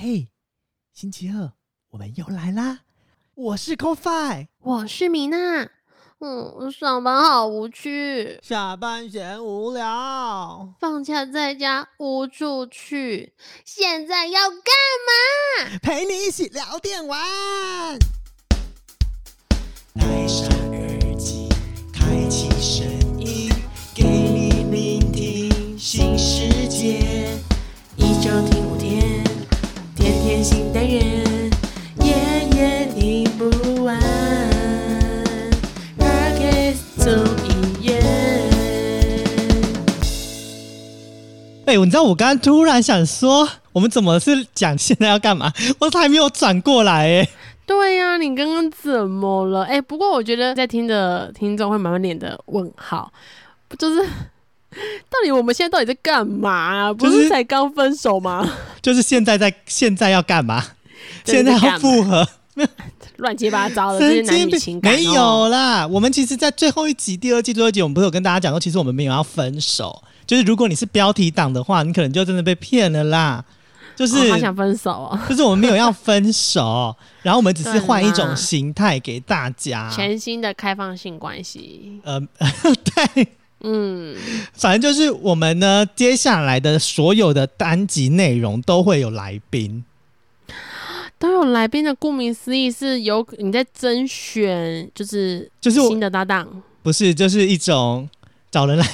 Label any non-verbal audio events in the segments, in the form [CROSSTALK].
嘿，星期二我们又来啦！我是 CoFi，我是米娜。嗯，上班好无趣，下班闲无聊，放假在家无处去，现在要干嘛？陪你一起聊电玩。戴上耳机，开启声音，给你聆听新世界。一周听天天新单元，夜夜听不完。Podcast 总一言。哎、你知道我刚刚突然想说，我们怎么是讲现在要干嘛？[LAUGHS] 我还没有转过来哎。对呀、你刚刚怎么了？哎、不过我觉得在听的听众会满脸的问号，就是 [LAUGHS] 到底我们现在到底在干嘛啊？不是是才刚分手吗？[LAUGHS] 就是现在在现在要干嘛？[LAUGHS] 现在要复合？乱七八糟的这些男女情感、哦没有啦。我们其实，在最后一集、第二季、最后一集，我们不是有跟大家讲说，其实我们没有要分手。就是如果你是标题党的话，你可能就真的被骗了啦。就是、哦好想分手哦，就是我们没有要分手，然后我们只是换一种啦形态给大家。全新的开放性关系。呃，对，嗯，反正就是我们呢，接下来的所有的单集内容都会有来宾。都有来宾的，顾名思义是有你在甄选，就是就是新的搭档。不是，就是一种找人来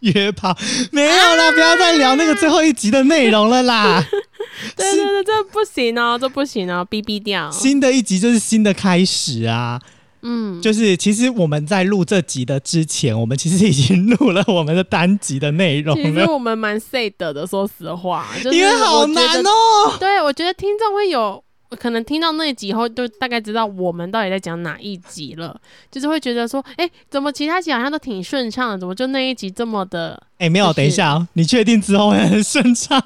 约炮，没有啦，不要再聊那个最后一集的内容了啦。[LAUGHS] 对对对，这不行哦，这不行哦，逼逼掉。新的一集就是新的开始啊，嗯，就是其实我们在录这集的之前，我们其实已经录了我们的单集的内容其实，我们蛮 sad 的，说实话，就是因为好难哦。对，我觉得听众会有可能听到那一集以后，就大概知道我们到底在讲哪一集了，就是会觉得说，哎、怎么其他集好像都挺顺畅的，怎么就那一集这么的？哎、没有，就是等一下哦，你确定之后会很顺畅？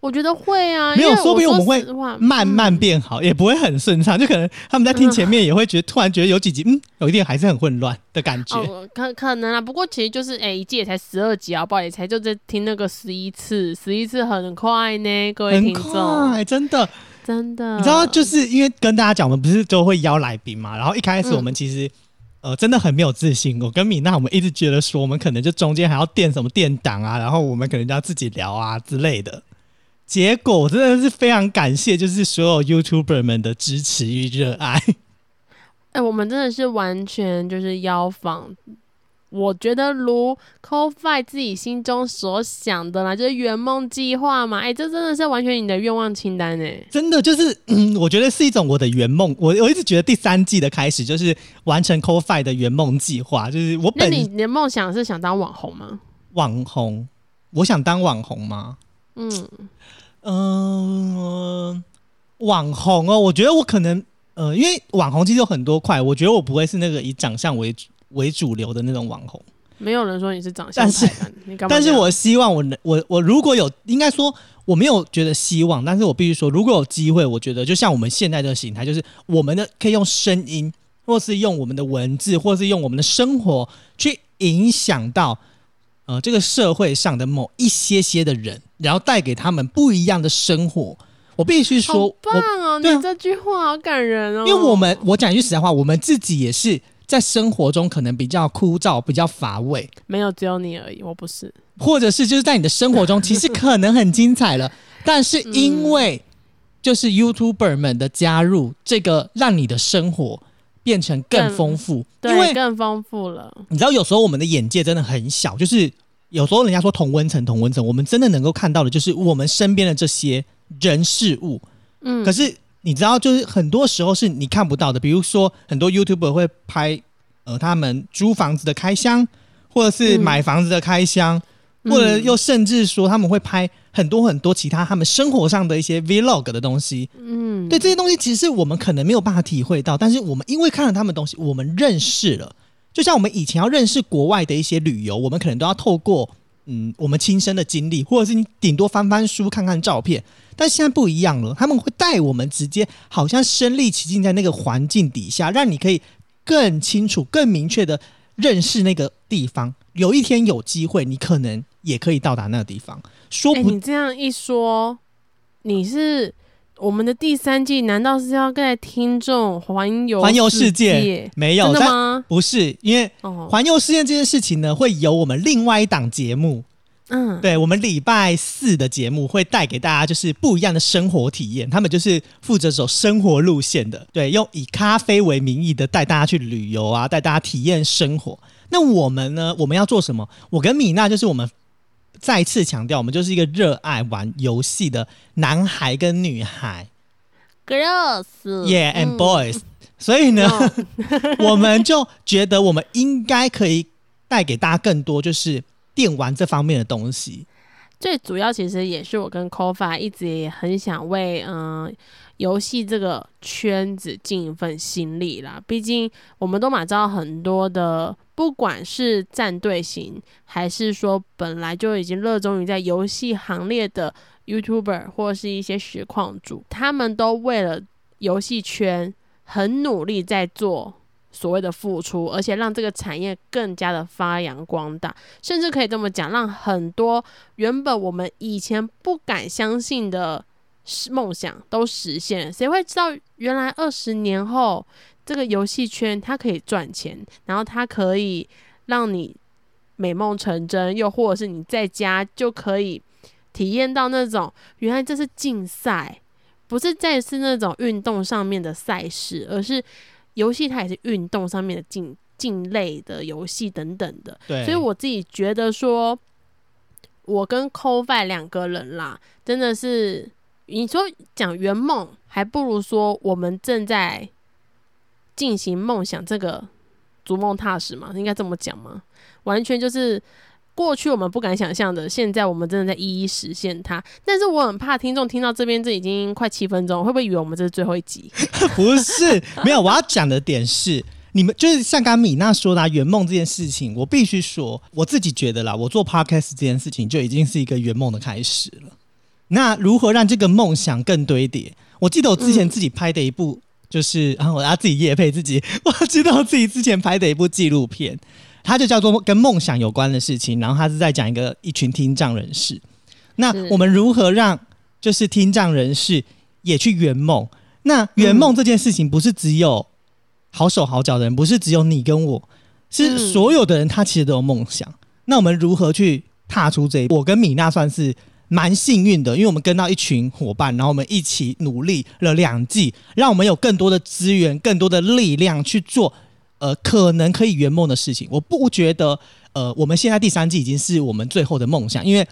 我觉得会啊，没有说不定我们会慢慢嗯。变好，也不会很顺畅，[LAUGHS] 就可能他们在听前面也会觉得，突然觉得有几集，嗯，有一点还是很混乱的感觉。哦，可可能啊，不过其实就是哎、一季也才十二集啊，不好也才就在听那个十一次，十一次很快呢，各位很听众，快，真的，真的，你知道，就是因为跟大家讲，我们不是都会邀来宾嘛，然后一开始嗯。我们其实、呃真的很没有自信，我跟米娜我们一直觉得说，我们可能就中间还要垫什么垫档啊，然后我们可能就要自己聊啊之类的。结果我真的是非常感谢，就是所有 YouTuber 们的支持与热爱。[LAUGHS] 哎、我们真的是完全就是邀访，我觉得如 CoFi 自己心中所想的啦，就是圆梦计划嘛。哎、这真的是完全你的愿望清单哎。真的就是，嗯，我觉得是一种我的圆梦。我我一直觉得第三季的开始就是完成 CoFi 的圆梦计划，就是我本你的梦想是想当网红吗？网红，我想当网红吗？嗯，嗯、网红哦，我觉得我可能，呃，因为网红其实有很多块，我觉得我不会是那个以长相为主为主流的那种网红。没有人说你是长相但是，你干嘛？[LAUGHS] 但是我希望我能，我我如果有，应该说我没有觉得希望，但是我必须说，如果有机会，我觉得就像我们现在的形态，就是我们的可以用声音，或是用我们的文字，或是用我们的生活去影响到呃这个社会上的某一些些的人，然后带给他们不一样的生活。我必须说，棒哦！你这句话好感人哦。因为我们我讲一句实在话，我们自己也是在生活中可能比较枯燥、比较乏味，没有只有你而已，我不是。或者是就是在你的生活中，其实可能很精彩了，[LAUGHS] 但是因为就是 YouTuber 们的加入，这个让你的生活变成更更丰富。因对，为更丰富了。你知道，有时候我们的眼界真的很小，就是有时候人家说同温层，同温层，我们真的能够看到的就是我们身边的这些人事物。嗯，可是你知道，就是很多时候是你看不到的，比如说很多 YouTuber 会拍呃他们租房子的开箱，或者是嗯买房子的开箱，或者又甚至说他们会拍很多很多其他他们生活上的一些 Vlog 的东西。嗯，对这些东西，其实我们可能没有办法体会到，但是我们因为看了他们东西，我们认识了。就像我们以前要认识国外的一些旅游，我们可能都要透过嗯我们亲身的经历，或者是你顶多翻翻书、看看照片。但现在不一样了，他们会带我们直接好像身临其境在那个环境底下，让你可以更清楚、更明确的认识那个地方。有一天有机会，你可能也可以到达那个地方。说你这样一说，你是我们的第三季难道是要带听众环游环游世世界没有真的吗？不是，因为哦，环游世界这件事情呢，会由我们另外一档节目，嗯，对我们礼拜四的节目会带给大家就是不一样的生活体验。他们就是负责走生活路线的，对，用以咖啡为名义的带大家去旅游啊，带大家体验生活。那我们呢，我们要做什么？我跟米娜就是我们再次强调，我们就是一个热爱玩游戏的男孩跟女孩 Girls，，Yeah and 嗯 boys。所以呢，[LAUGHS] 我们就觉得我们应该可以带给大家更多就是电玩这方面的东西。最主要其实也是我跟 Kofa 一直也很想为嗯游戏这个圈子尽一份心力啦。毕竟我们都马知道很多的，不管是战队型，还是说本来就已经热衷于在游戏行列的 YouTuber 或是一些实况主，他们都为了游戏圈很努力在做。所谓的付出，而且让这个产业更加的发扬光大，甚至可以这么讲，让很多原本我们以前不敢相信的梦想都实现了。谁会知道，原来二十年后，这个游戏圈它可以赚钱，然后它可以让你美梦成真，又或者是你在家就可以体验到那种原来这是竞赛，不是再是那种运动上面的赛事，而是游戏它也是运动上面的竞竞类的游戏等等的。对，所以我自己觉得说，我跟 c o f i 两个人啦，真的是你说讲圆梦，还不如说我们正在进行梦想这个逐梦踏实嘛，应该这么讲吗？完全就是。过去我们不敢想象的，现在我们真的在一一实现它。但是我很怕听众听到这边，这已经快七分钟，会不会以为我们这是最后一集？[LAUGHS] 不是没有，我要讲的点是，你们就是像刚米娜说的、啊、圆梦这件事情，我必须说，我自己觉得啦，我做 podcast 这件事情就已经是一个圆梦的开始了。那如何让这个梦想更堆叠？我记得我之前自己拍的一部，就是然后我要自己夜配自己，我知道自己之前拍的一部纪录片，它就叫做跟梦想有关的事情，然后它是在讲一个一群听障人士。那我们如何让就是听障人士也去圆梦？那圆梦这件事情不是只有好手好脚的人，不是只有你跟我，是嗯所有的人他其实都有梦想。那我们如何去踏出这一步？我跟米娜算是蛮幸运的，因为我们跟到一群伙伴，然后我们一起努力了两季，让我们有更多的资源、更多的力量去做呃可能可以圆梦的事情。我不觉得呃我们现在第三季已经是我们最后的梦想，因为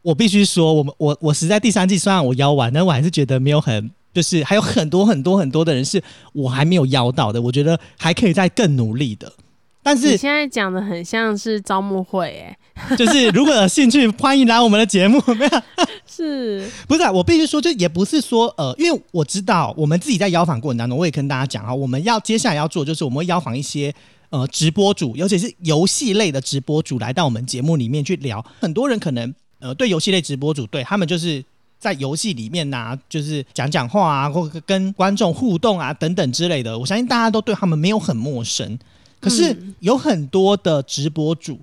我必须说，我们我我实在第三季虽然我邀完，但我还是觉得没有很。就是还有很多很多很多的人是我还没有邀到的，我觉得还可以再更努力的。但是你现在讲的很像是招募会、欸，[LAUGHS] 就是如果有兴趣，欢迎来我们的节目。[LAUGHS] 没有，是 [LAUGHS] 不是、啊，我必须说，就也不是说呃，因为我知道我们自己在邀访过程当中，我也跟大家讲啊，我们要接下来要做，就是我们会邀访一些呃直播主，尤其是游戏类的直播主来到我们节目里面去聊。很多人可能呃对游戏类直播主，对他们就是。在游戏里面呐、就是讲讲话啊，或跟观众互动啊，等等之类的，我相信大家都对他们没有很陌生。可是嗯有很多的直播主，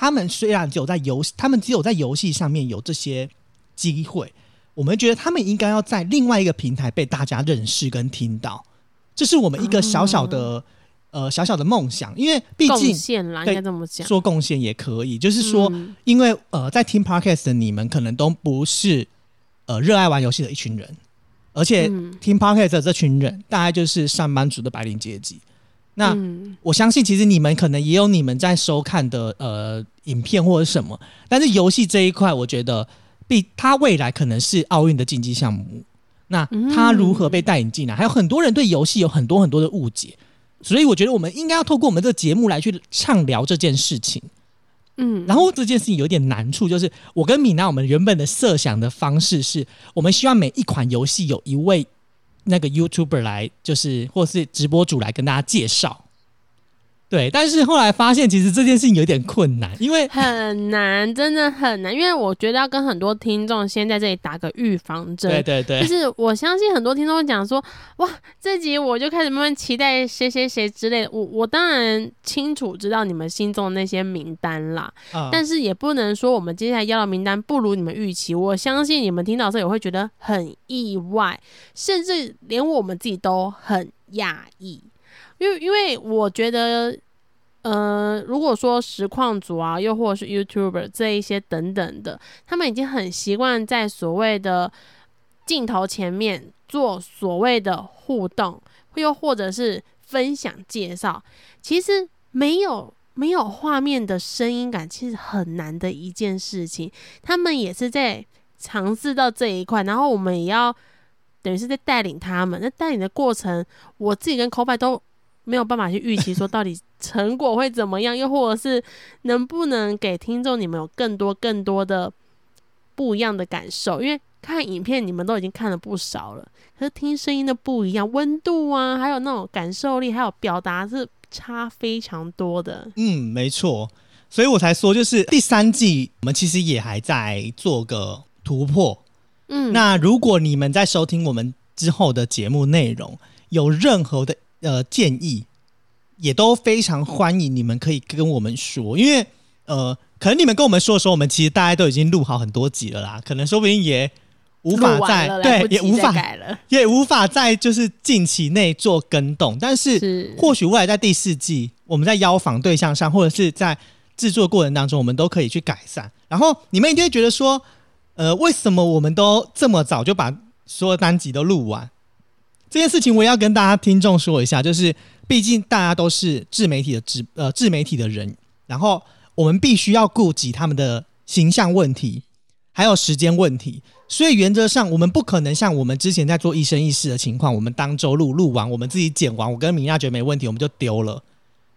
他们虽然只有在游戏，他们只有在游戏上面有这些机会，我们觉得他们应该要在另外一个平台被大家认识跟听到，这是我们一个小小的、呃小小的梦想，因为毕贡竟献啦，应对该这么讲。做贡献也可以，就是说，嗯因为呃，在听 podcast 的你们可能都不是呃热爱玩游戏的一群人，而且嗯听 podcast 的这群人大概就是上班族的白领阶级。那、嗯我相信，其实你们可能也有你们在收看的呃影片或者什么，但是游戏这一块，我觉得必它未来可能是奥运的竞技项目。那它如何被带引进来？还有很多人对游戏有很多很多的误解，所以我觉得我们应该要透过我们这个节目来去畅聊这件事情。嗯，然后这件事情有点难处，就是我跟米娜我们原本的设想的方式是，我们希望每一款游戏有一位那个 YouTuber 来，就是或是直播主来跟大家介绍。对，但是后来发现，其实这件事情有点困难，因为很难，真的很难。因为我觉得要跟很多听众先在这里打个预防针，对对对，就是我相信很多听众会讲说，哇，这集我就开始慢慢期待谁谁谁之类的。我我当然清楚知道你们心中的那些名单啦，嗯但是也不能说我们接下来要的名单不如你们预期。我相信你们听到这也会觉得很意外，甚至连我们自己都很讶异，因为因为我觉得。呃，如果说实况组啊，又或者是 YouTuber 这一些等等的，他们已经很习惯在所谓的镜头前面做所谓的互动，又或者是分享介绍。其实没有没有画面的声音感，其实很难的一件事情。他们也是在尝试到这一块，然后我们也要等于是在带领他们。那带领的过程，我自己跟 c o f i 都没有办法去预期说到底成果会怎么样，又或者是能不能给听众你们有更多更多的不一样的感受，因为看影片你们都已经看了不少了，可是听声音的不一样，温度啊，还有那种感受力，还有表达是差非常多的。嗯，没错，所以我才说，就是第三季我们其实也还在做个突破。嗯，那如果你们在收听我们之后的节目内容有任何的呃建议，也都非常欢迎你们可以跟我们说，因为呃，可能你们跟我们说的时候，我们其实大家都已经录好很多集了啦，可能说不定也无法在对也无法改了，[LAUGHS] 也无法在就是近期内做更动，但是是或许未来在第四季，我们在邀访对象上，或者是在制作过程当中，我们都可以去改善。然后你们一定会觉得说，呃，为什么我们都这么早就把所有单集都录完？这件事情我也要跟大家听众说一下，就是毕竟大家都是自媒体的自呃自媒体的人，然后我们必须要顾及他们的形象问题，还有时间问题。所以原则上，我们不可能像我们之前在做一生一世的情况，我们当周录录完，我们自己剪完，我跟米娅觉得没问题，我们就丢了。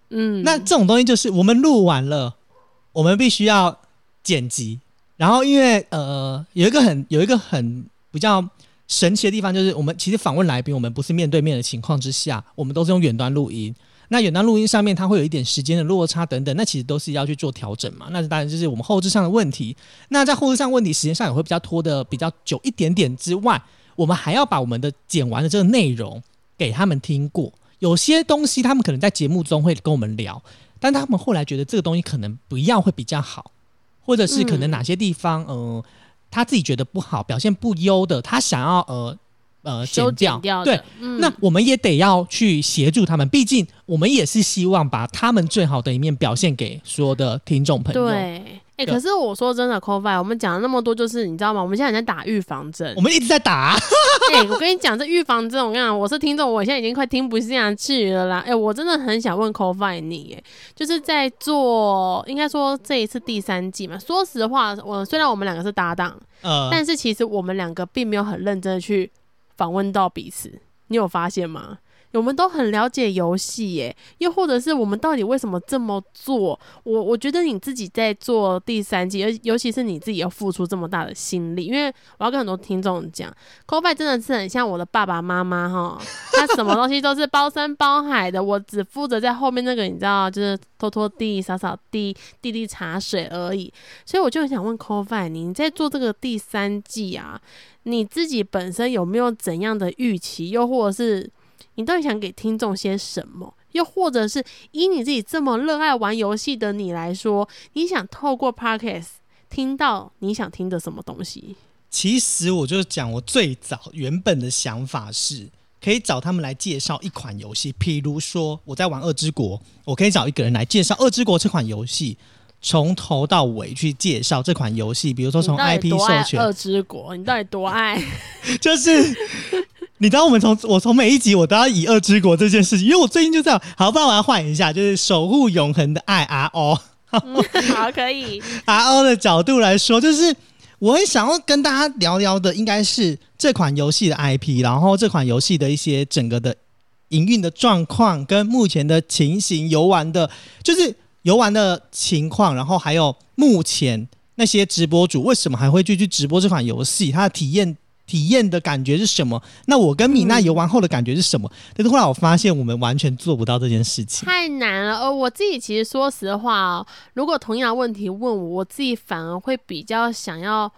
嗯，那这种东西就是我们录完了，我们必须要剪辑，然后因为呃有一个很有一个很比较神奇的地方，就是我们其实访问来宾，我们不是面对面的情况之下，我们都是用远端录音。那远端录音上面它会有一点时间的落差等等，那其实都是要去做调整嘛。那当然就是我们后置上的问题。那在后置上问题时间上也会比较拖的比较久一点点之外，我们还要把我们的剪完的这个内容给他们听过。有些东西他们可能在节目中会跟我们聊，但他们后来觉得这个东西可能不要会比较好，或者是可能哪些地方，呃，他自己觉得不好，表现不优的，他想要呃呃修剪掉，对，，嗯那我们也得要去协助他们，毕竟我们也是希望把他们最好的一面表现给所有的听众朋友。，对。哎、对可是我说真的 c o f i 我们讲了那么多，就是你知道吗？我们现在在打预防针我。们一直在打，[LAUGHS] 哎、我跟你讲，这预防针，我跟你讲，我是听众，我现在已经快听不下去了啦。哎、我真的很想问 c o f i 你，哎，就是在做，应该说这一次第三季嘛。说实话，我虽然我们两个是搭档，呃，但是其实我们两个并没有很认真的去访问到彼此，你有发现吗？我们都很了解游戏耶，又或者是我们到底为什么这么做？我我觉得你自己在做第三季，尤尤其是你自己要付出这么大的心力，因为我要跟很多听众讲 c o f i 真的是很像我的爸爸妈妈哈，他什么东西都是包山包海的，我只负责在后面那个你知道，就是拖拖地、扫扫地、递递茶水而已。所以我就很想问 c o f i 你在做这个第三季啊，你自己本身有没有怎样的预期，又或者是你到底想给听众些什么？又或者是以你自己这么热爱玩游戏的你来说，你想透过 Podcast 听到你想听的什么东西？其实我就讲，我最早原本的想法是，可以找他们来介绍一款游戏，譬如说我在玩《二之国》，我可以找一个人来介绍《二之国》这款游戏，从头到尾去介绍这款游戏，比如说从 IP 授权，二之国？你到底多爱？[LAUGHS] 就是你知道，我们从我从每一集我都要以二之国这件事情，因为我最近就这样，好，不然我要换一下，就是守护永恒的爱 RO 好，可以。[LAUGHS] RO 的角度来说，就是我很想要跟大家聊聊的，应该是这款游戏的 IP，然后这款游戏的一些整个的营运的状况跟目前的情形，游玩的，就是游玩的情况，然后还有目前那些直播主为什么还会继续直播这款游戏，他的体验体验的感觉是什么？那我跟米娜游玩后的感觉是什么？但是后来我发现我们完全做不到这件事情。太难了。呃，我自己其实说实话哦，如果同样的问题问我，我自己反而会比较想要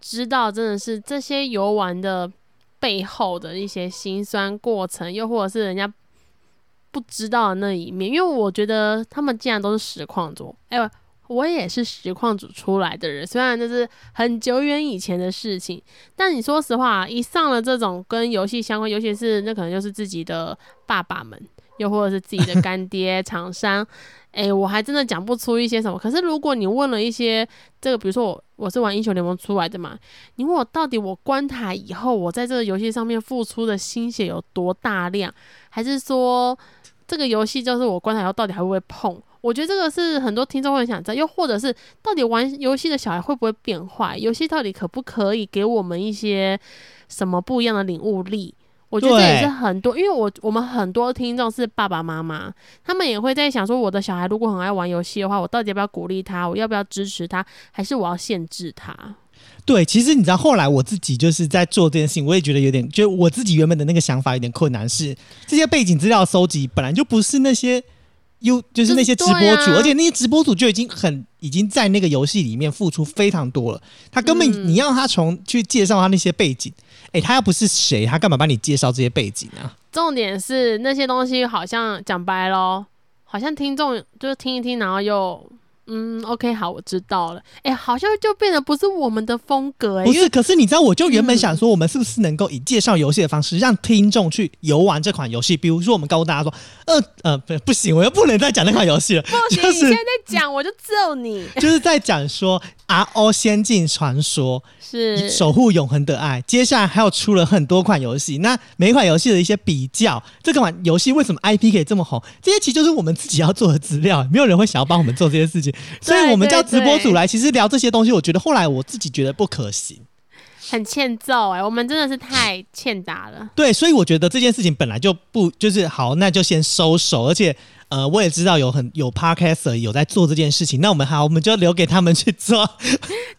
知道，真的是这些游玩的背后的一些辛酸过程，又或者是人家不知道的那一面。因为我觉得他们既然都是实况组，哎、我也是实况组出来的人，虽然这是很久远以前的事情，但你说实话，一上了这种跟游戏相关，尤其是那可能就是自己的爸爸们，又或者是自己的干爹厂商，诶，我还真的讲不出一些什么。可是如果你问了一些这个，比如说我我是玩英雄联盟出来的嘛，你问我到底我关台以后，我在这个游戏上面付出的心血有多大量，还是说这个游戏就是我关台以后到底还会不会碰？我觉得这个是很多听众会想知道，又或者是到底玩游戏的小孩会不会变坏？游戏到底可不可以给我们一些什么不一样的领悟力？我觉得这也是很多，因为我我们很多听众是爸爸妈妈，他们也会在想说，我的小孩如果很爱玩游戏的话，我到底要不要鼓励他？我要不要支持他？还是我要限制他？对，其实你知道，后来我自己就是在做这件事情，我也觉得有点，就我自己原本的那个想法有点困难是，这些背景资料搜集本来就不是那些。优就是那些直播主，啊而且那些直播主就已经很已经在那个游戏里面付出非常多了。他根本、嗯你要他从去介绍他那些背景，诶，他又不是谁，他干嘛帮你介绍这些背景啊？重点是那些东西好像讲白咯，好像听众就是听一听，然后又嗯，OK，好，我知道了。哎、好像就变得不是我们的风格哎、不是，可是你知道，我就原本嗯想说，我们是不是能够以介绍游戏的方式，让听众去游玩这款游戏？比如说，我们告诉大家说，呃呃，不不行，我又不能再讲那款游戏了，[LAUGHS] 不行，就是你现在在讲，我就揍你。[LAUGHS] 就是在讲说《RO 仙境传说》是守护永恒的爱。接下来还有出了很多款游戏，那每一款游戏的一些比较，这款游戏为什么 IP 可以这么红？这些其实就是我们自己要做的资料，没有人会想要帮我们做这些事情，[LAUGHS] 所以我们叫直播组来，其实聊这些东西，我觉得后来我自己觉得不可行。很欠揍哎、我们真的是太欠打了。对，所以我觉得这件事情本来就不就是好，那就先收手。而且，呃，我也知道有很有 podcaster 有在做这件事情，那我们好，我们就留给他们去做。[LAUGHS]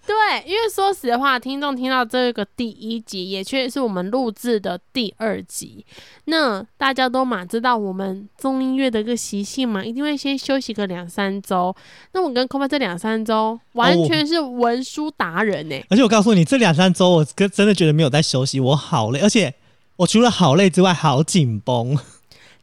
对，因为说实话，听众听到这个第一集，也确实是我们录制的第二集。那大家都嘛知道我们中音乐的一个习性嘛，一定会先休息个两三周。那我跟 c o 这两三周完全是文书达人欸呢、而且我告诉你，这两三周我跟真的觉得没有在休息，我好累，而且我除了好累之外，好紧绷。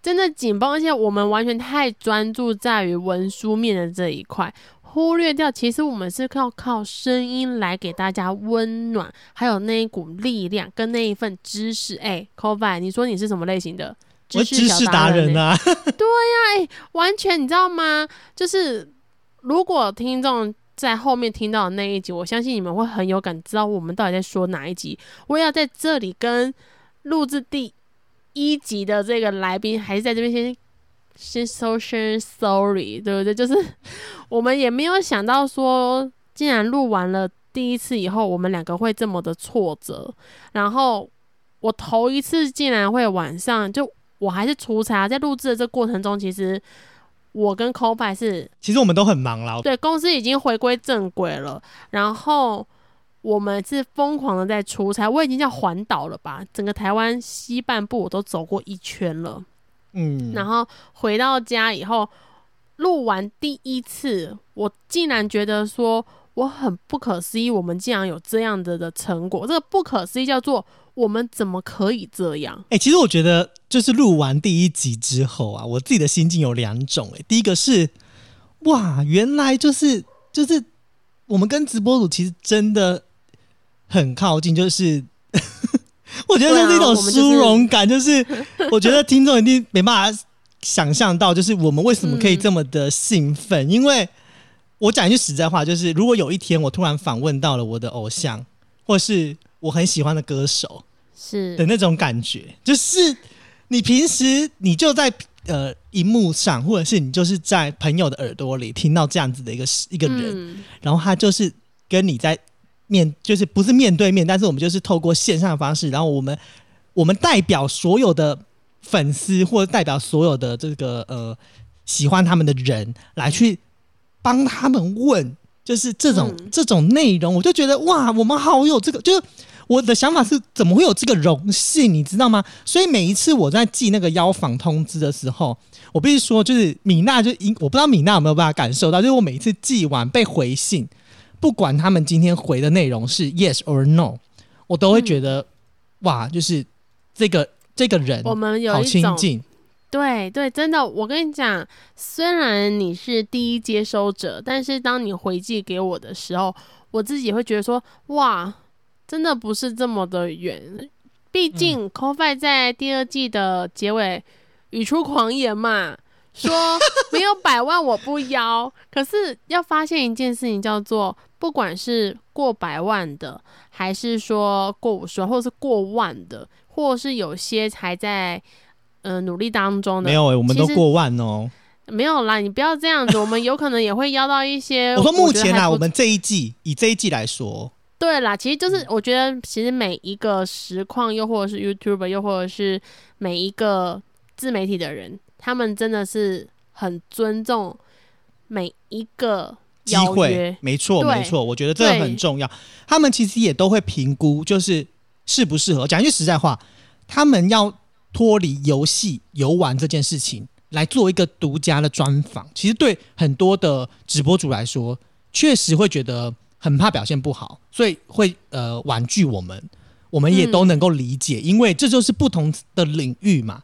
真的紧绷，而且我们完全太专注在于文书面的这一块，忽略掉其实我们是靠靠声音来给大家温暖，还有那一股力量跟那一份知识。哎 c o v i 你说你是什么类型的？我知识达人啊，啊，完全你知道吗？就是如果听众在后面听到的那一集，我相信你们会很有感，知道我们到底在说哪一集。我也要在这里跟录制第一级的这个来宾，还是在这边先先说声 sorry，对不对？[LAUGHS] 就是我们也没有想到说，竟然录完了第一次以后，我们两个会这么的挫折。然后我头一次竟然会晚上就我还是出差，在录制的这过程中，其实我跟 c o p i 是其实我们都很忙啦。对公司已经回归正轨了，然后我们是疯狂的在出差，我已经叫环岛了吧，整个台湾西半部我都走过一圈了。嗯，然后回到家以后，录完第一次，我竟然觉得说我很不可思议，我们竟然有这样的的成果。这个不可思议叫做我们怎么可以这样？哎、其实我觉得就是录完第一集之后啊，我自己的心境有两种、哎，第一个是哇，原来就是就是我们跟直播组其实真的很靠近，就是 [LAUGHS] 我觉得这是一种殊荣感，就是 [LAUGHS] 我觉得听众一定没办法想象到，就是我们为什么可以这么的兴奋，因为我讲一句实在话，就是如果有一天我突然访问到了我的偶像，或是我很喜欢的歌手。是的那种感觉，就是你平时你就在呃荧幕上，或者是你就是在朋友的耳朵里听到这样子的一个一个人，嗯然后他就是跟你在面，就是不是面对面，但是我们就是透过线上的方式，然后我们我们代表所有的粉丝，或者代表所有的这个呃喜欢他们的人来去帮他们问，就是这种、嗯这种内容，我就觉得哇，我们好有这个，就是我的想法是，怎么会有这个荣幸，你知道吗？所以每一次我在寄那个邀访通知的时候，我必须说，就是米娜就因我不知道米娜有没有办法感受到，就是我每一次寄完被回信，不管他们今天回的内容是 yes or no，我都会觉得、哇，就是这个这个人我们有好亲近，对对，真的，我跟你讲，虽然你是第一接收者，但是当你回寄给我的时候，我自己会觉得说，哇，真的不是这么的远。毕竟 c o f i 在第二季的结尾语出狂言嘛，说没有百万我不要。可是要发现一件事情，叫做 [LAUGHS] 不管是过百万的，还是说过五十万，或者是过万的，或是有些还在。呃，努力当中的没有、欸，我们都过万哦。没有啦，你不要这样子，我们有可能也会邀到一些。我说目前啊，觉得还不我们这一季以这一季来说，对啦，其实嗯就是我觉得，其实每一个实况，又或者是 YouTuber，又或者是每一个自媒体的人，他们真的是很尊重每一个机邀会约，。没错对没错，我觉得这个很重要。他们其实也都会评估，就是适不适合。讲句实在话，他们要脱离游戏游玩这件事情，来做一个独家的专访，其实对很多的直播主来说，确实会觉得很怕表现不好，所以会呃婉拒我们。我们也嗯都能够理解，因为这就是不同的领域嘛，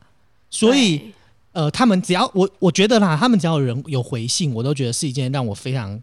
所以。对呃，他们只要我我觉得啦，他们只要有人有回信，我都觉得是一件让我非常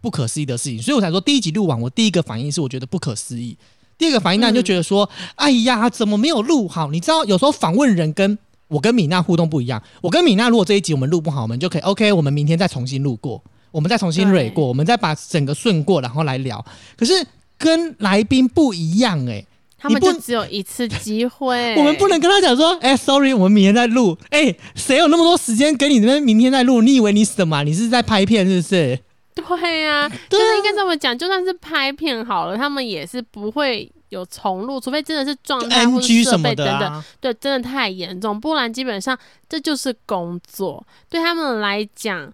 不可思议的事情，所以我才说第一集录完，我第一个反应是我觉得不可思议，第二个反应那你就觉得说，[LAUGHS] 哎呀，怎么没有录好？你知道，有时候访问人跟我跟米娜互动不一样，我跟米娜如果这一集我们录不好，我们就可以 OK，我们明天再重新录过，我们再重新蕊过，我们再把整个顺过，然后来聊。可是跟来宾不一样哎、他们就只有一次机会，[LAUGHS] 我们不能跟他讲说，哎、s o r r y 我们明天再录。哎、谁有那么多时间跟你这边明天再录？你以为你什么啊？你是在拍片是不是？对 [LAUGHS] 呀、就是应该这么讲。就算是拍片好了，他们也是不会有重录，除非真的是状就态或者设什么的备等等。啊。对，真的太严重，不然基本上这就是工作，对他们来讲，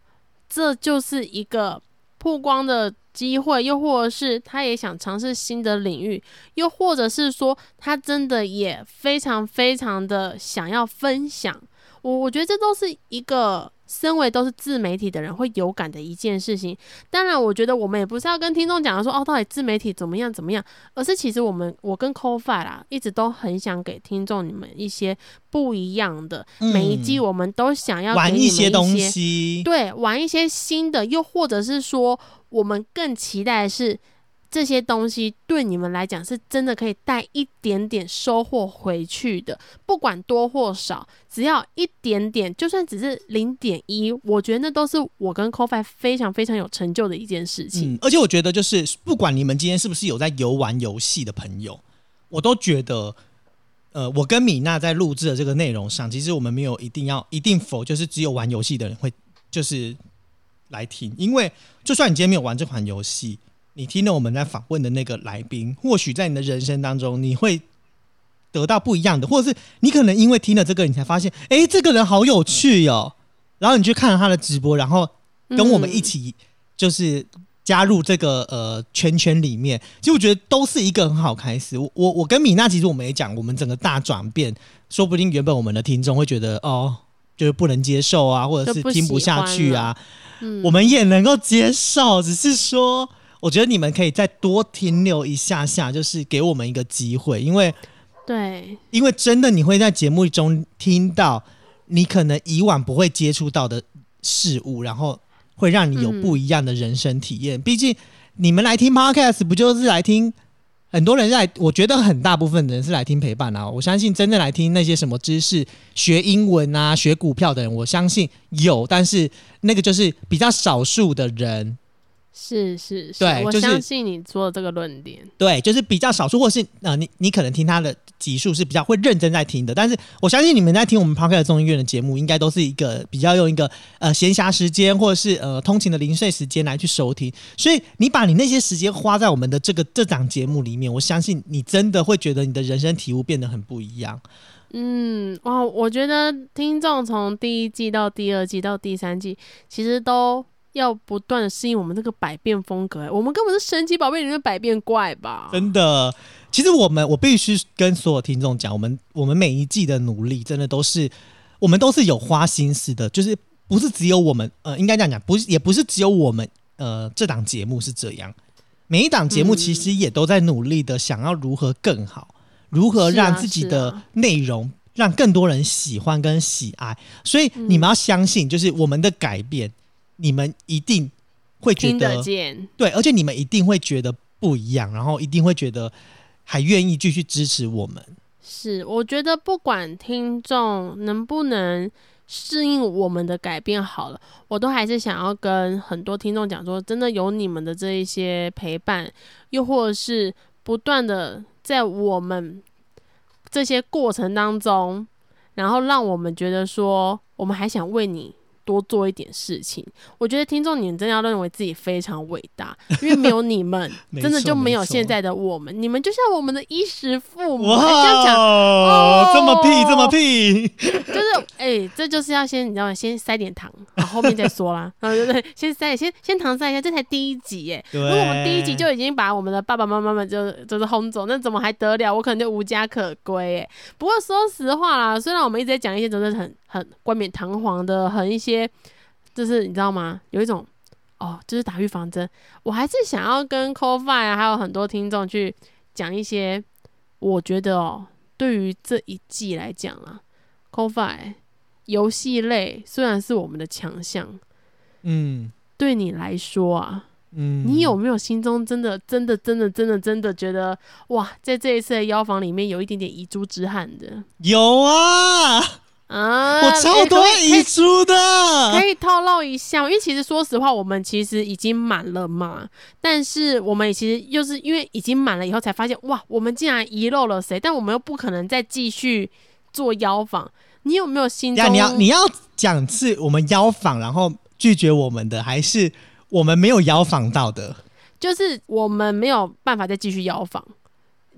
这就是一个曝光的机会，又或者是他也想尝试新的领域，又或者是说他真的也非常非常的想要分享。我我觉得这都是一个身为都是自媒体的人会有感的一件事情。当然，我觉得我们也不是要跟听众讲说哦，到底自媒体怎么样怎么样，而是其实我们我跟 c o f i 啦，一直都很想给听众你们一些不一样的。每一季嗯我们都想要给玩你们一些东西，对，玩一些新的，又或者是说，我们更期待的是这些东西对你们来讲是真的可以带一点点收获回去的，不管多或少，只要一点点，就算只是零点一，我觉得那都是我跟 c o f i 非常非常有成就的一件事情。而且我觉得就是不管你们今天是不是有在游玩游戏的朋友，我都觉得。呃，我跟米娜在录制的这个内容上，其实我们没有一定要一定否，就是只有玩游戏的人会就是来听，因为就算你今天没有玩这款游戏，你听了我们在访问的那个来宾，或许在你的人生当中，你会得到不一样的，或者是你可能因为听了这个，你才发现，哎，这个人好有趣哦，然后你去看了他的直播，然后跟我们一嗯起就是加入这个呃圈圈里面，其实我觉得都是一个很好开始。我我我跟米娜其实我们也讲，我们整个大转变，说不定原本我们的听众会觉得哦，就是不能接受啊，或者是听不下去啊，嗯我们也能够接受，只是说。我觉得你们可以再多停留一下下，就是给我们一个机会，因为对，因为真的你会在节目中听到你可能以往不会接触到的事物，然后会让你有不一样的人生体验。毕竟你们来听 podcast 不就是来听？很多人在，我觉得很大部分的人是来听陪伴啊。我相信真正来听那些什么知识、学英文啊、学股票的人，我相信有，但是那个就是比较少数的人。是是是，我相信你做这个论点。对，就是比较少数，或是呃，你你可能听他的集数是比较会认真在听的，但是我相信你们在听我们 p o c k e t 综艺院的节目，应该都是一个比较用一个呃闲暇时间或者是呃通勤的零碎时间来去收听，所以你把你那些时间花在我们的这个这档节目里面，我相信你真的会觉得你的人生体悟变得很不一样。嗯，哇，我觉得听众从第一季到第二季到第三季，其实都要不断的适应我们这个百变风格、欸我们根本是神奇宝贝里面的百变怪吧？真的，其实我们我必须跟所有听众讲，我们我们每一季的努力，真的都是我们都是有花心思的，就是不是只有我们，呃，应该这样讲，不是也不是只有我们，呃，这档节目是这样，每一档节目嗯其实也都在努力的想要如何更好，如何让自己的内容。让更多人喜欢跟喜爱，所以你们要相信，就是我们的改变，你们一定会觉听得得见，对，而且你们一定会觉得不一样，然后一定会觉得还愿意继续支持我们。是我觉得不管听众能不能适应我们的改变，好了，我都还是想要跟很多听众讲说，真的有你们的这一些陪伴，又或者是不断的在我们这些过程当中，然后让我们觉得说，我们还想为你。多做一点事情，我觉得听众你们真的要认为自己非常伟大，因为没有你们，[LAUGHS] 真的就没有现在的我们。你们就像我们的衣食父母，哎这样讲哦，这么屁，这么屁，[LAUGHS] 就是哎、这就是要先你知道吗？先塞点糖，然后后面再说啦。然后对对，先塞先先糖塞一下，这才第一集耶。如果我们第一集就已经把我们的爸爸妈妈们就就是轰走，那怎么还得了？我可能就无家可归哎。不过说实话啦，虽然我们一直在讲一些真的很很冠冕堂皇的，很一些就是你知道吗？有一种哦，就是打预防针。我还是想要跟 c o f i 啊，还有很多听众去讲一些，我觉得哦，对于这一季来讲啊 c o f i 游戏类虽然是我们的强项，嗯对你来说啊，嗯，你有没有心中真的、真的、真的、真的、真的觉得哇，在这一次的妖房里面有一点点遗珠之憾的有啊？啊？我超多遗珠的，可以透露一下，因为其实说实话，我们其实已经满了嘛，但是我们其实又是因为已经满了以后才发现，哇，我们竟然遗漏了谁？但我们又不可能再继续做邀访。你有没有心中？你要你要讲是我们邀访，然后拒绝我们的，还是我们没有邀访到的？就是我们没有办法再继续邀访，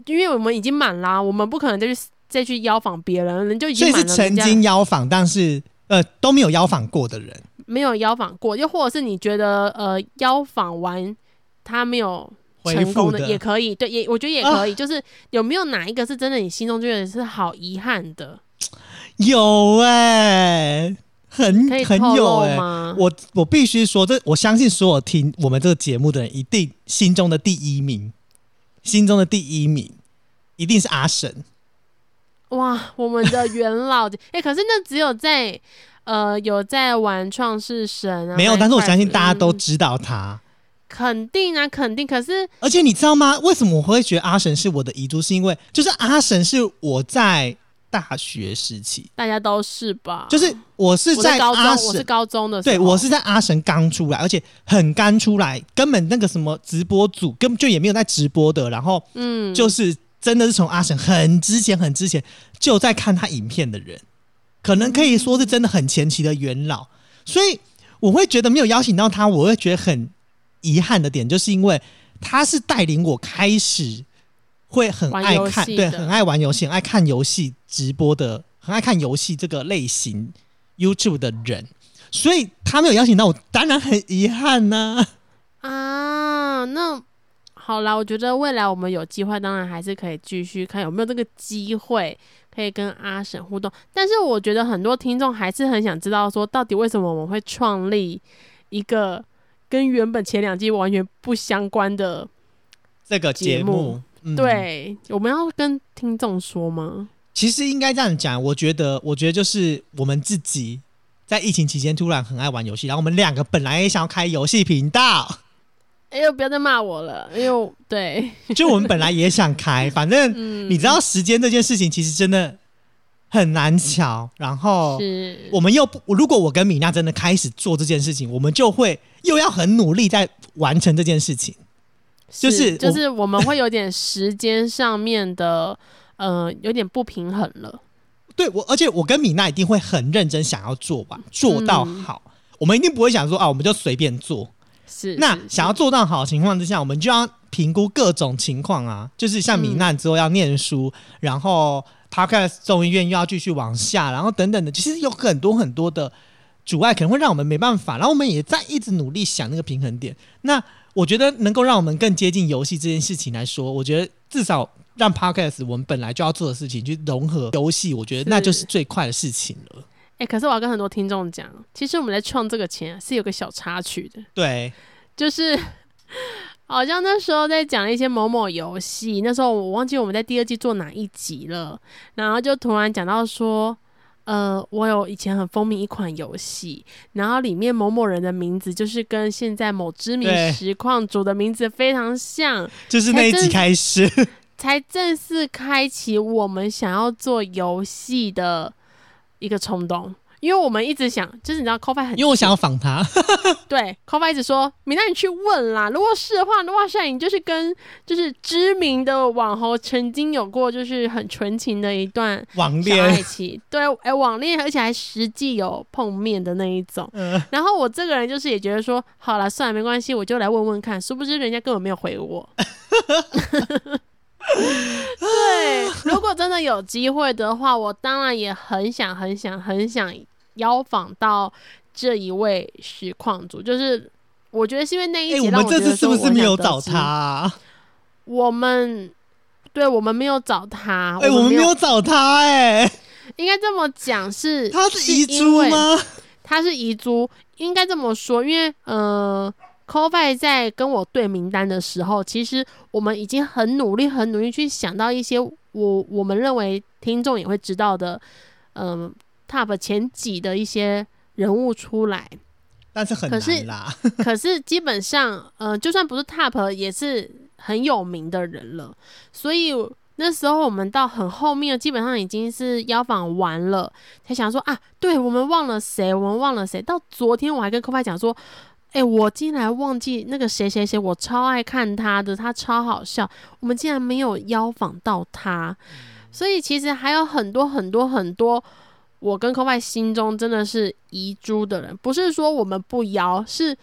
因为我们已经满啦，我们不可能再去再去邀访别人，人就已所以是曾经邀访，但是呃都没有邀访过的人。没有邀访过，又或者是你觉得呃邀访完他没有回成功复的也可以，对，也我觉得也可以，就是有没有哪一个是真的你心中觉得是好遗憾的，有哎、很很有哎、吗？我我必须说，这我相信所有听我们这个节目的人，一定心中的第一名，心中的第一名一定是阿神。哇，我们的元老，[LAUGHS] 哎、可是那只有在呃有在玩创世神啊，没有，但是我相信大家都嗯知道他。肯定啊，肯定。可是而且你知道吗？为什么我会觉得阿神是我的遗珠？是因为就是阿神是我在大学时期，大家都是吧？就是我是我在高中，我是，高中的时候，对我是在阿神刚出来，而且很刚出来，根本那个什么直播组根本就也没有在直播的，然后嗯，就是真的是从阿神很之前很之前就在看他影片的人，可能可以说是真的很前期的元老，所以我会觉得没有邀请到他，我会觉得很遗憾的点，就是因为他是带领我开始会很爱看，对，很爱玩游戏，很爱看游戏直播的，很爱看游戏这个类型 YouTube 的人，所以他没有邀请到我，当然很遗憾呐、啊，那好啦，我觉得未来我们有机会，当然还是可以继续看有没有这个机会可以跟阿婶互动。但是我觉得很多听众还是很想知道，说到底为什么我们会创立一个跟原本前两季完全不相关的？这个节目，嗯对，我们要跟听众说吗？其实应该这样讲，我觉得，我觉得就是我们自己在疫情期间突然很爱玩游戏，然后我们两个本来也想要开游戏频道，哎呦，不要再骂我了，哎呦对，[LAUGHS] 就我们本来也想开，反正嗯，你知道时间这件事情其实真的很难瞧，然后是我们又不，如果我跟米娜真的开始做这件事情，我们就会又要很努力在完成这件事情。就是就是我们会有点时间上面的呃有点不平衡了。对我，而且我跟米娜一定会很认真想要做吧，做到嗯好。我们一定不会想说啊，我们就随便做。是，那想要做到好的情况之下，我们就要评估各种情况啊，就是像米娜之后要念书，然后 Podcast 众议院又要继续往下，然后等等的，其实有很多很多的阻碍，可能会让我们没办法。然后我们也在一直努力想那个平衡点。那我觉得能够让我们更接近游戏这件事情来说，我觉得至少让 podcast 我们本来就要做的事情去融合游戏，我觉得那就是最快的事情了。哎、可是我要跟很多听众讲，其实我们在创这个前是有个小插曲的，对，就是 [LAUGHS] 好像那时候在讲一些某某游戏，那时候我忘记我们在第二季做哪一集了，然后就突然讲到说。呃，我有以前很风靡一款游戏，然后里面某某人的名字就是跟现在某知名实况主的名字非常像，就是那一集开始，[LAUGHS] 才正式开启我们想要做游戏的一个冲动。因为我们一直想，就是你知道 c o f i 很因为我想要仿他。[LAUGHS] 对 c o f i 一直说，米娜你去问啦，如果是的话，哇塞，你就是跟就是知名的网红曾经有过就是很纯情的一段网恋，情，对，哎、网恋，而且还实际有碰面的那一种。嗯，然后我这个人就是也觉得说，好了，算了，没关系，我就来问问看，殊不知人家根本没有回我。[LAUGHS] [LAUGHS] 对，如果真的有机会的话，我当然也很想、很想、很想邀访到这一位实况主，就是我觉得是因为那一哎、集让我们这次是不是没有找他、？啊？我们对我们没有找他，哎、我们没没有找他、哎，应该这么讲是他是遗珠吗？他是遗珠，应该这么说，因为呃 c o f i 在跟我对名单的时候，其实我们已经很努力、很努力去想到一些我我们认为听众也会知道的，嗯、Top 前几的一些人物出来。但是很难啦。[LAUGHS] [LAUGHS] 可是基本上，呃，就算不是 Top，也是很有名的人了。所以那时候我们到很后面，基本上已经是邀访完了，才想说啊，对我们忘了谁，我们忘了谁。到昨天我还跟 c o f i 讲说。哎、我竟然忘记那个谁谁谁，我超爱看他的，他超好笑。我们竟然没有邀访到他，所以其实还有很多很多很多，我跟 f i 心中真的是遗珠的人。不是说我们不邀，是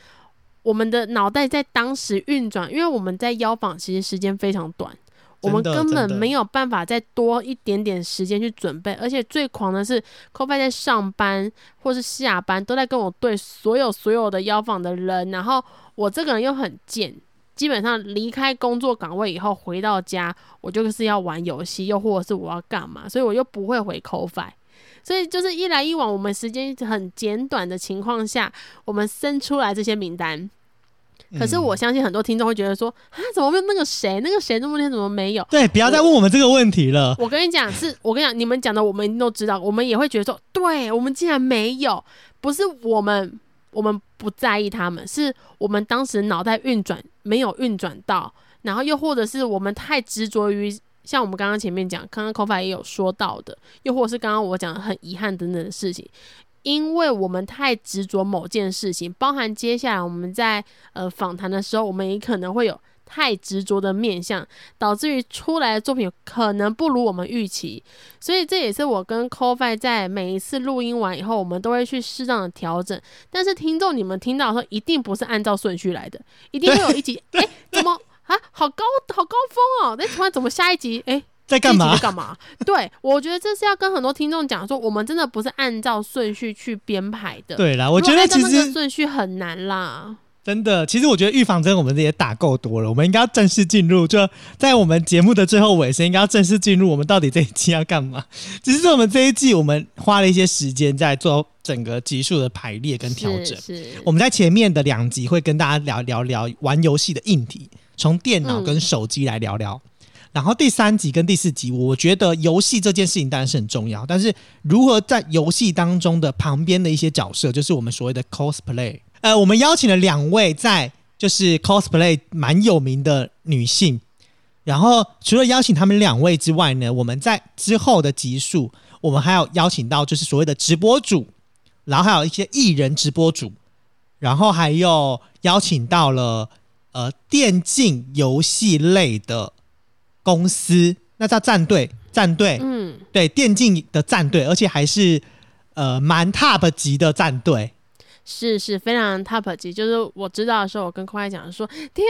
我们的脑袋在当时运转，因为我们在邀访其实时间非常短，我们根本没有办法再多一点点时间去准备，而且最狂的是 c o f i 在上班或是下班都在跟我对所有所有的邀访的人，然后我这个人又很贱。基本上离开工作岗位以后回到家，我就是要玩游戏，又或者是我要干嘛，所以我又不会回 c o f i 所以就是一来一往，我们时间很简短的情况下，我们生出来这些名单。可是我嗯相信很多听众会觉得说，啊，怎么没有那个谁？那个谁那么天怎么没有？对，不要再问我们这个问题了。我跟你讲，是我跟你讲，你们讲的我们都知道，我们也会觉得说，对我们竟然没有，不是我们我们不在意他们，是我们当时脑袋运转没有运转到，然后又或者是我们太执着于。像我们刚刚前面讲，刚刚 c o f i 也有说到的，又或者是刚刚我讲的很遗憾等等的事情，因为我们太执着某件事情，包含接下来我们在呃访谈的时候，我们也可能会有太执着的面向，导致于出来的作品可能不如我们预期，所以这也是我跟 c o f i 在每一次录音完以后，我们都会去适当的调整。但是听众你们听到的时候，一定不是按照顺序来的，一定会有一集，[LAUGHS] 哎、怎么啊，好高好高峰哦，那突然怎么下一集，哎、在干嘛？干嘛？[LAUGHS] 对，我觉得这是要跟很多听众讲说，我们真的不是按照顺序去编排的。对啦，我觉得其实顺序很难啦。真的，其实我觉得预防针我们也打够多了，我们应该要正式进入，就在我们节目的最后尾声，应该要正式进入我们到底这一季要干嘛。[LAUGHS] 只是我们这一季我们花了一些时间在做整个集数的排列跟调整。是是，我们在前面的两集会跟大家聊聊聊玩游戏的硬体，从电脑跟手机来聊聊。然后第三集跟第四集，我觉得游戏这件事情当然是很重要，但是如何在游戏当中的旁边的一些角色，就是我们所谓的 cosplay。呃，我们邀请了两位在就是 cosplay 蛮有名的女性，然后除了邀请他们两位之外呢，我们在之后的集数，我们还有邀请到就是所谓的直播主，然后还有一些艺人直播主，然后还有邀请到了呃电竞游戏类的公司，那叫战队，战队，嗯，对电竞的战队，而且还是呃蛮 top 级的战队。是是非常 top 级，就是我知道的时候，我跟 Coy 讲说，天，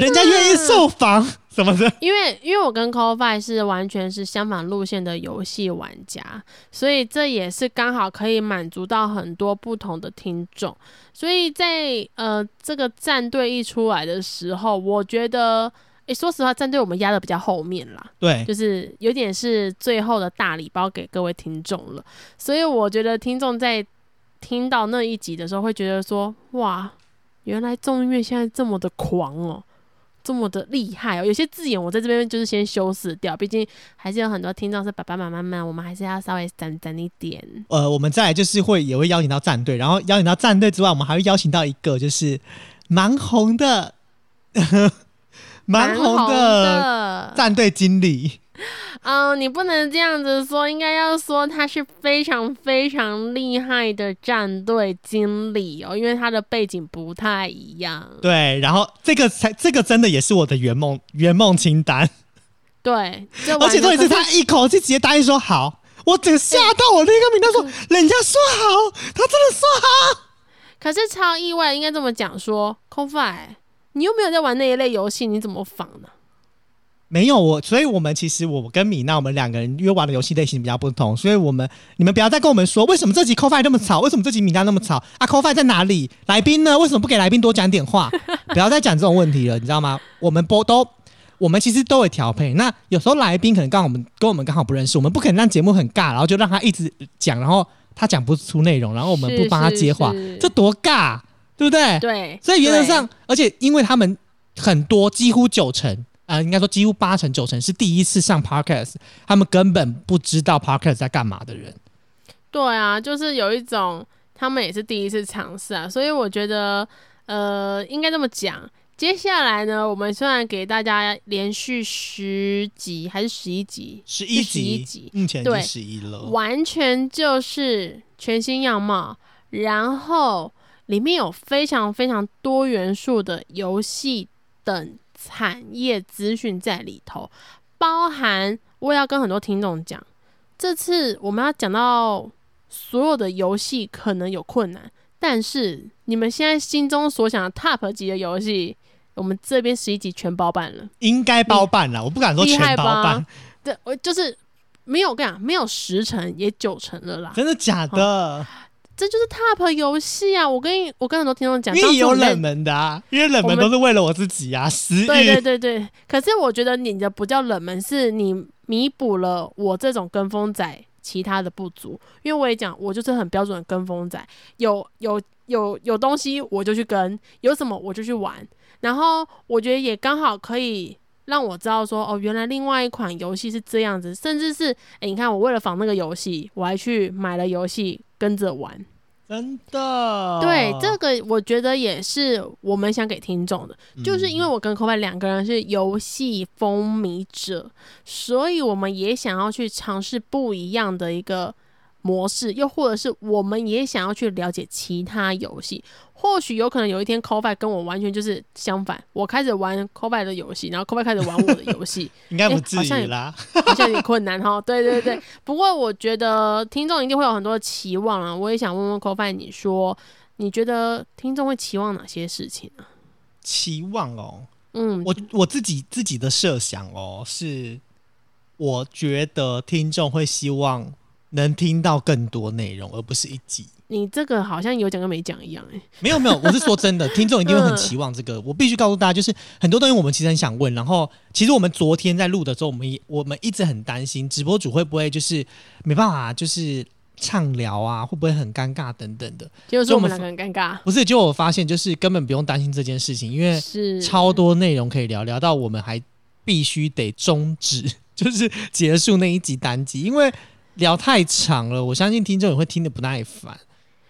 人家愿意受访 [LAUGHS] 什么的，因为因为我跟 Coy 是完全是相反路线的游戏玩家，所以这也是刚好可以满足到很多不同的听众。所以在呃这个战队一出来的时候，我觉得，诶，说实话，战队我们压的比较后面啦，对，就是有点是最后的大礼包给各位听众了。所以我觉得听众在听到那一集的时候，会觉得说，哇，原来众议院现在这么的狂哦。这么的厉害哦！有些字眼我在这边就是先修饰掉，毕竟还是有很多听众是爸爸妈妈们，我们还是要稍微攒攒一点。呃，我们再来就是会也会邀请到战队，然后邀请到战队之外，我们还会邀请到一个就是蛮红的，蛮红红的的，战队经理。[LAUGHS] 嗯，你不能这样子说，应该要说他是非常非常厉害的战队经理哦，因为他的背景不太一样。对，然后这个才这个真的也是我的圆梦圆梦清单，对，而且重点是他一口气直接答应说好，我整个吓到我那个名单说，人家说好，他真的说好。可是超意外，应该这么讲说空 o i 你又没有在玩那一类游戏，你怎么仿呢？没有我，所以我们其实我跟米娜我们两个人因为玩的游戏类型比较不同，所以我们你们不要再跟我们说为什么这集 f i 那么吵，为什么这集米娜那么吵啊 f i 在哪里？来宾呢？为什么不给来宾多讲点话？不要再讲这种问题了，你知道吗？我们播都我们其实都会调配。那有时候来宾可能刚好我们跟我们刚好不认识，我们不可能让节目很尬，然后就让他一直讲，然后他讲不出内容，然后我们不帮他接话是是，这多尬，对不对？对，所以原则上，而且因为他们很多，几乎九成，呃，应该说几乎八成九成是第一次上 podcast，他们根本不知道 podcast 在干嘛的人。对啊，就是有一种他们也是第一次尝试啊，所以我觉得，呃，应该这么讲。接下来呢，我们虽然给大家连续十集还是十一集，十一是11集，目前对是十一了。完全就是全新样貌，然后里面有非常非常多元素的游戏等产业资讯在里头，包含我也要跟很多听众讲，这次我们要讲到所有的游戏可能有困难，但是你们现在心中所想的 top 级的游戏，我们这边十一集全包办了。应该包办了，我不敢说全包办，？对，我就是没有我跟你讲，没有十成也九成了啦。真的假的？这就是 top 游戏啊！我跟你我跟很多听众讲，因为有冷门的啊，因为冷门都是为了我自己啊，食对对。对对。可是我觉得你的不叫冷门，是你弥补了我这种跟风仔其他的不足。因为我也讲，我就是很标准的跟风仔，有有有有东西我就去跟，有什么我就去玩。然后我觉得也刚好可以让我知道说，哦，原来另外一款游戏是这样子，甚至是，诶，你看我为了仿那个游戏，我还去买了游戏跟着玩。真的。对，这个我觉得也是我们想给听众的，就是因为我跟 c o b 两个人是游戏风靡者，所以我们也想要去尝试不一样的一个模式，又或者是我们也想要去了解其他游戏。或许有可能有一天 c o f i 跟我完全就是相反，我开始玩 c o f i 的游戏，然后 c o f i 开始玩我的游戏，[LAUGHS] 应该不至于啦。好像有点困难哈。对对对，不过我觉得听众一定会有很多期望啊。我也想问问 c o f i 你说你觉得听众会期望哪些事情呢、期望哦，嗯，我我自己自己的设想哦，是我觉得听众会希望能听到更多内容，而不是一集。你这个好像有讲跟没讲一样哎、没有没有，我是说真的，听众一定会很 [LAUGHS] 嗯期望这个。我必须告诉大家，就是很多东西我们其实很想问，然后其实我们昨天在录的时候，我们也我们一直很担心直播主会不会就是没办法就是畅聊啊，会不会很尴尬等等的。就是说我们两个很尴尬，不是，就我发现就是根本不用担心这件事情，因为是超多内容可以聊，聊到我们还必须得终止，[LAUGHS] 就是结束那一集单集，因为聊太长了，我相信听众也会听得不耐烦。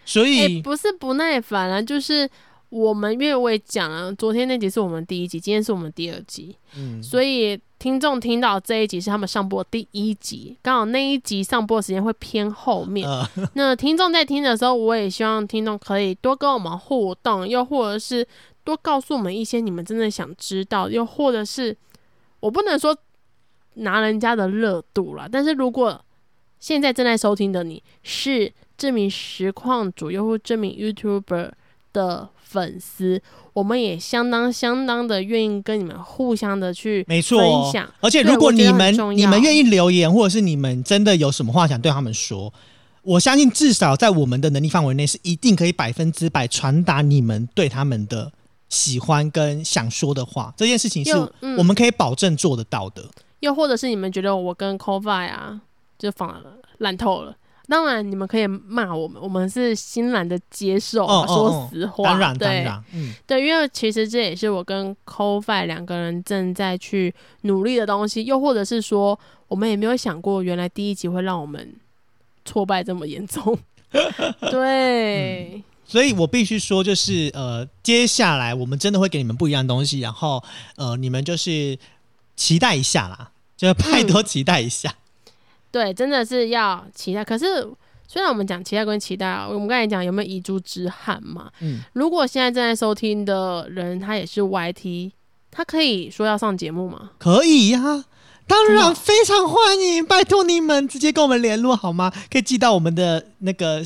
所哎、以，不是不耐烦啊，就是我们因为我也讲了，昨天那集是我们第一集，今天是我们第二集，嗯，所以听众听到这一集是他们上播的第一集，刚好那一集上播的时间会偏后面。呃，[LAUGHS] 那听众在听的时候，我也希望听众可以多跟我们互动，又或者是多告诉我们一些你们真的想知道，又或者是我不能说拿人家的热度啦，但是如果现在正在收听的你是这名实况主又或这名 YouTuber 的粉丝，我们也相当相当的愿意跟你们互相的去没错分享。而且如果你们你们愿意留言，或者是你们真的有什么话想对他们说，我相信至少在我们的能力范围内，是一定可以百分之百传达你们对他们的喜欢跟想说的话。这件事情是我们可以保证做得到的。又或者是你们觉得我跟 c o v i 啊，就放了烂透了。当然，你们可以骂我们，我们是欣然的接受啊，哦哦说哦实话。当然，对当然，嗯，对，因为其实这也是我跟 c o f i 两个人正在去努力的东西，又或者是说，我们也没有想过，原来第一集会让我们挫败这么严重。[LAUGHS] 对，所以我必须说，就是呃，接下来我们真的会给你们不一样的东西，然后呃，你们就是期待一下啦，就是拜托期待一下。对，真的是要期待。可是虽然我们讲期待跟期待啊，我们刚才讲有没有遗珠之憾嘛？嗯，如果现在正在收听的人他也是 YT，他可以说要上节目吗？可以呀、当然非常欢迎，拜托你们直接跟我们联络好吗？可以寄到我们的那个，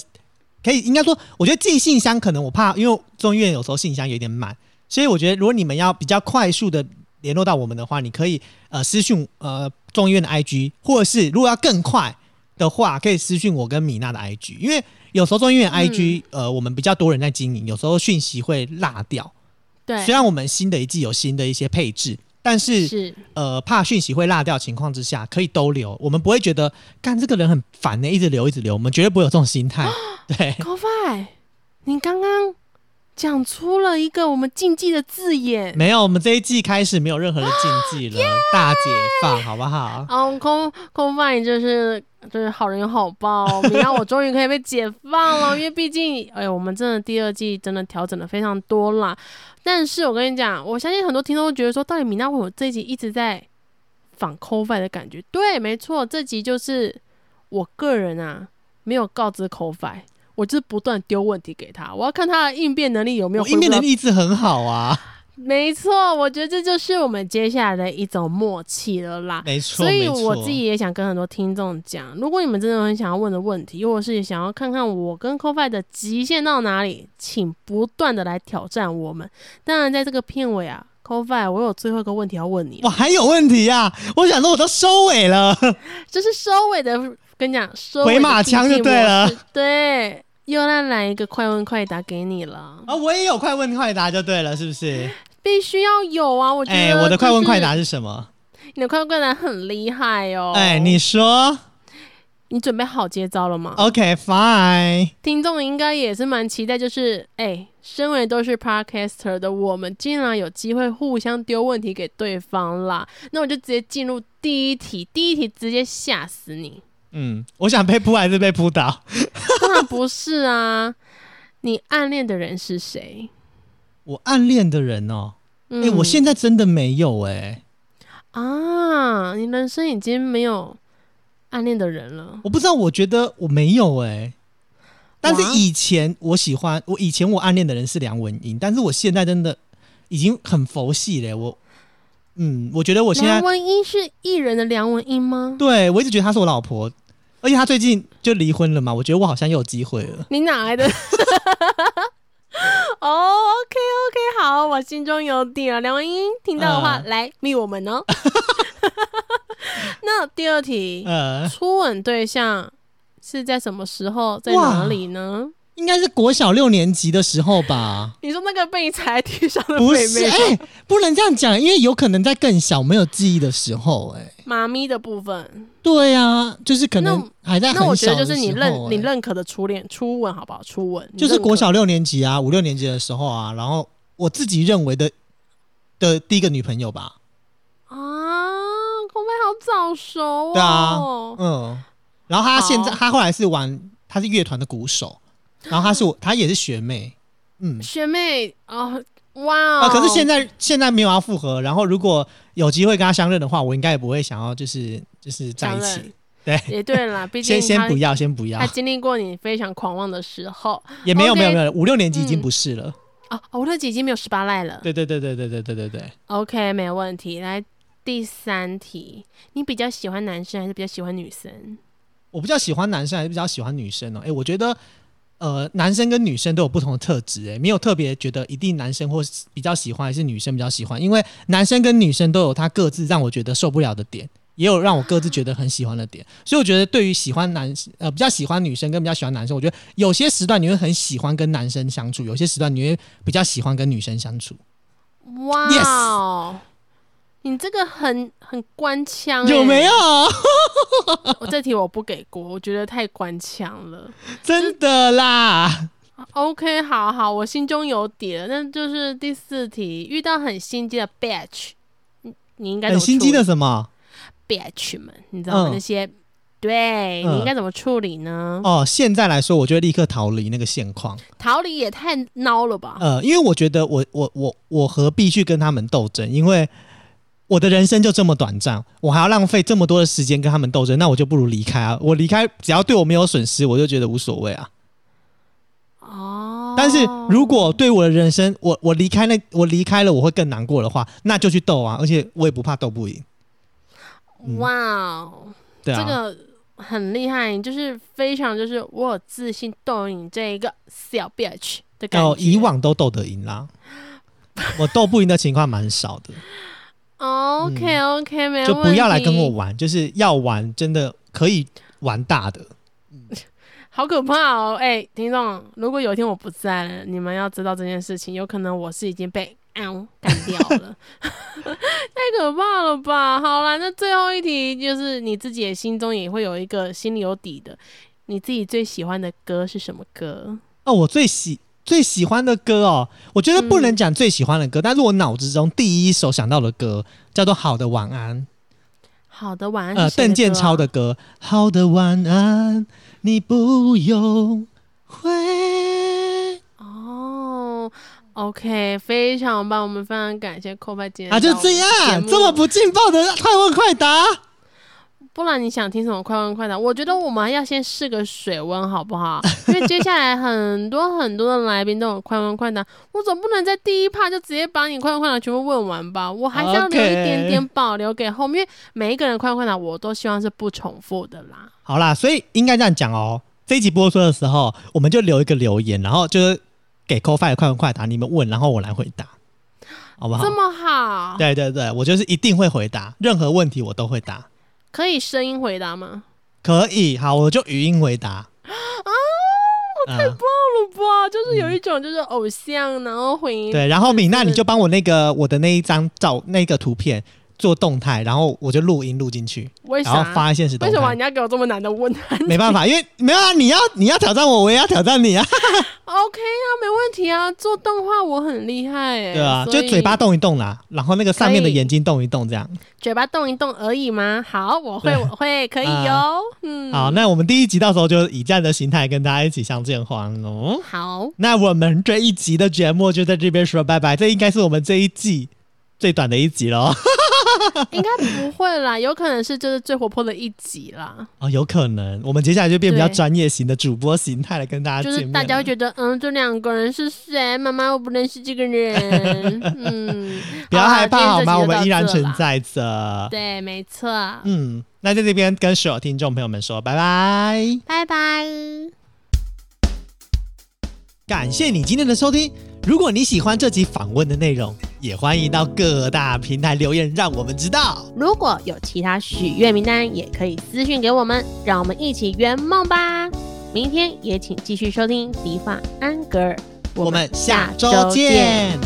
可以应该说，我觉得寄信箱可能我怕，因为中医院有时候信箱有点满，所以我觉得如果你们要比较快速的联络到我们的话，你可以呃私讯呃中医院的 IG，或者是如果要更快的话，可以私讯我跟米娜的 IG，因为有时候中医院 IG、呃我们比较多人在经营，有时候讯息会落掉。对，虽然我们新的一季有新的一些配置，但是是。呃，怕讯息会落掉情况之下，可以都留，我们不会觉得干这个人很烦呢、一直留一直留，我们绝对不会有这种心态。[GASPS] 对。F i 你刚刚讲出了一个我们禁忌的字眼。没有，我们这一季开始没有任何的禁忌了，大解放，好不好？哦，空空泛就是就是好人有好报，你让我终于可以被解放了，因为毕竟，哎呦，我们真的第二季真的调整的非常多啦。但是我跟你讲，我相信很多听众会觉得说，到底米娜为什么这一集一直在仿 c o f i 的感觉？对，没错，这集就是我个人啊，没有告知 c o f i 我就是不断丢问题给他，我要看他的应变能力有没有应变能力一直很好啊，没错，我觉得这就是我们接下来的一种默契了啦。没错，所以我自己也想跟很多听众讲，如果你们真的很想要问的问题，或者是想要看看我跟 c o f i 的极限到哪里，请不断的来挑战我们。当然，在这个片尾啊 c o f i 我有最后一个问题要问你，我还有问题啊！我想说我都收尾了，[LAUGHS] 这是收尾的，跟你讲，收尾回马枪就对了，对，又要来一个快问快答给你了，啊，我也有快问快答就对了，是不是？必须要有啊！我觉得、哎、我的快问快答，是什么？你的快问快答很厉害哦。哎、你说你准备好接招了吗？？OK，fine。听众应该也是蛮期待，就是哎、身为都是 podcaster 的我们，竟然有机会互相丢问题给对方啦。那我就直接进入第一题，第一题直接吓死你。嗯，我想被扑还是被扑倒？不是啊，你暗恋的人是谁？我暗恋的人哦，嗯哎、我现在真的没有哎、啊，你人生已经没有暗恋的人了。我不知道，我觉得我没有哎、但是以前我喜欢，我以前我暗恋的人是梁文音，但是我现在真的已经很佛系嘞、我，嗯，我觉得我现在梁文音是艺人的梁文音吗？对我一直觉得她是我老婆，而且他最近就离婚了嘛，我觉得我好像又有机会了。你哪来的？[LAUGHS] 哦、o k OK，好，我心中有底了。梁文英听到的话，呃来密我们哦。[LAUGHS] 那第二题，呃，初吻对象是在什么时候，在哪里呢？应该是国小六年级的时候吧。你说那个被你踩在地上的不是，哎、不能这样讲，因为有可能在更小没有记忆的时候、哎，妈咪的部分，对啊，就是可能还在很那我觉得就是你认你哎认可的初恋初吻，好不好？初吻就是国小六年级啊，五六年级的时候啊，然后我自己认为的的第一个女朋友吧，啊，空妹好早熟哦。对啊嗯，然后他现在好。她后来是玩，他是乐团的鼓手，然后她是我，她也是学妹，嗯，学妹哦，哇啊，哦！可是现在现在没有要复合，然后如果有机会跟她相认的话，我应该也不会想要就是就是在一起。对，也对啦，[LAUGHS] 毕竟他先先不要，先不要。他，经历过你非常狂妄的时候。也没有 OK 没有没有，五六年级已经嗯不是了，哦，哦我那集已经没有十八赖了。对对对对对对对对。对，OK，没有问题。来第三题，你比较喜欢男生还是比较喜欢女生？我比较喜欢男生还是比较喜欢女生哦？哎，我觉得呃，男生跟女生都有不同的特质，诶，没有特别觉得一定男生或比较喜欢还是女生比较喜欢，因为男生跟女生都有他各自让我觉得受不了的点。也有让我各自觉得很喜欢的点，所以我觉得对于喜欢男呃比较喜欢女生跟比较喜欢男生，我觉得有些时段你会很喜欢跟男生相处，有些时段你会比较喜欢跟女生相处。哇 Yes 你这个很很官腔、欸，有没有？？[LAUGHS] 我这题我不给过，我觉得太官腔了。真的啦，OK，好好，我心中有底了。那就是第四题，遇到很心机的 batch，你你应该很心机的什么？batch 们，你知道吗？嗯那些对、嗯你应该怎么处理呢？哦，现在来说，我就会立刻逃离那个现况。逃离也太孬了吧？呃，因为我觉得我我我我何必去跟他们斗争？因为我的人生就这么短暂，我还要浪费这么多的时间跟他们斗争，那我就不如离开啊！我离开，只要对我没有损失，我就觉得无所谓啊。哦，但是如果对我的人生，我我离开那我离开了，我会更难过的话，那就去斗啊！而且我也不怕斗不赢，嗯哇哦，对啊。这个很厉害，就是非常就是我有自信斗赢这一个小 bitch 的感觉。哦，以往都斗得赢啦，我斗不赢的情况蛮少的，OK OK，、没问题，嗯就不要来跟我玩，就是要玩真的可以玩大的。[LAUGHS] 好可怕哦！哎、听众，如果有一天我不在了，你们要知道这件事情，有可能我是已经被嗯干掉了，[LAUGHS] 太可怕了吧？好啦，那最后一题就是你自己也心中也会有一个心里有底的，你自己最喜欢的歌是什么歌？哦，我最喜最喜欢的歌哦，我觉得不能讲最喜欢的歌，但是我脑子中第一首想到的歌叫做《好的晚安》，好的，晚安。呃，邓建超的。歌，《好的晚安》，你不用回。哦，OK，非常棒，我们非常感谢寇派今天啊，就这样，这么不劲爆的快问快答。不然你想听什么快问快答？我觉得我们要先试个水温，好不好？[LAUGHS] 因为接下来很多很多的来宾都有快问快答，我总不能在第一趴就直接把你快问快答全部问完吧？我还是要留一点点保留给后面，因为每一个人快问快答我都希望是不重复的啦。好啦，所以应该这样讲哦。这一集播出的时候，我们就留一个留言，然后就是给 c o f i 的快问快答，你们问，然后我来回答，好不好这？么好，对对对，我就是一定会回答，任何问题我都会答。可以声音回答吗？可以，好，我就语音回答。啊！我太棒了吧！就是有一种就是偶像，然后回应对，然后米娜你就帮我那个我的那一张照那个图片做动态，然后我就录音录进去，为然后啥？发现实动态。为什么你要给我这么难的问题没办法，因为没有啊，你要你要挑战我，我也要挑战你啊，？OK 啊，没问题啊，做动画我很厉害哎、对啊，所以就嘴巴动一动啦，然后那个上面的可以眼睛动一动，这样。嘴巴动一动而已吗？好，我会，对我会，可以啊哟。嗯，好，那我们第一集到时候就以这样的形态跟大家一起相见欢哦。好，那我们这一集的节目就在这边说拜拜，这应该是我们这一季最短的一集喽。[LAUGHS] 应该不会啦，有可能是就是最活泼的一集啦，哦，有可能，我们接下来就变比较对专业型的主播形态来跟大家就见面了。是大家会觉得，嗯，这两个人是谁？妈妈，我不认识这个人。嗯，[LAUGHS] 不要害怕好吗？我们依然。存在着。对，没错。嗯，那在这边跟所有听众朋友们说拜拜，拜拜。感谢你今天的收听。如果你喜欢这集访问的内容，也欢迎到各大平台留言，让我们知道。如果有其他许愿名单，也可以私讯给我们，让我们一起圆梦吧。明天也请继续收听迪化安格尔，我们下周见。